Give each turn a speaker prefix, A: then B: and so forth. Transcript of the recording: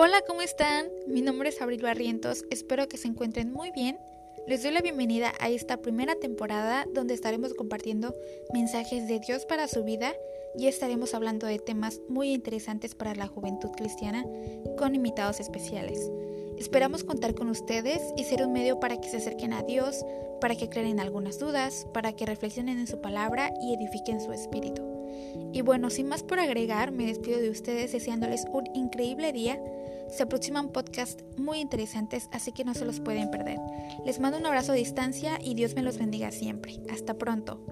A: Hola, ¿cómo están? Mi nombre es Abril Barrientos, espero que se encuentren muy bien. Les doy la bienvenida a esta primera temporada donde estaremos compartiendo mensajes de Dios para su vida y estaremos hablando de temas muy interesantes para la juventud cristiana con invitados especiales. Esperamos contar con ustedes y ser un medio para que se acerquen a Dios, para que creen algunas dudas, para que reflexionen en su palabra y edifiquen su espíritu. Y bueno, sin más por agregar, me despido de ustedes deseándoles un increíble día. Se aproximan podcasts muy interesantes, así que no se los pueden perder. Les mando un abrazo a distancia y Dios me los bendiga siempre. Hasta pronto.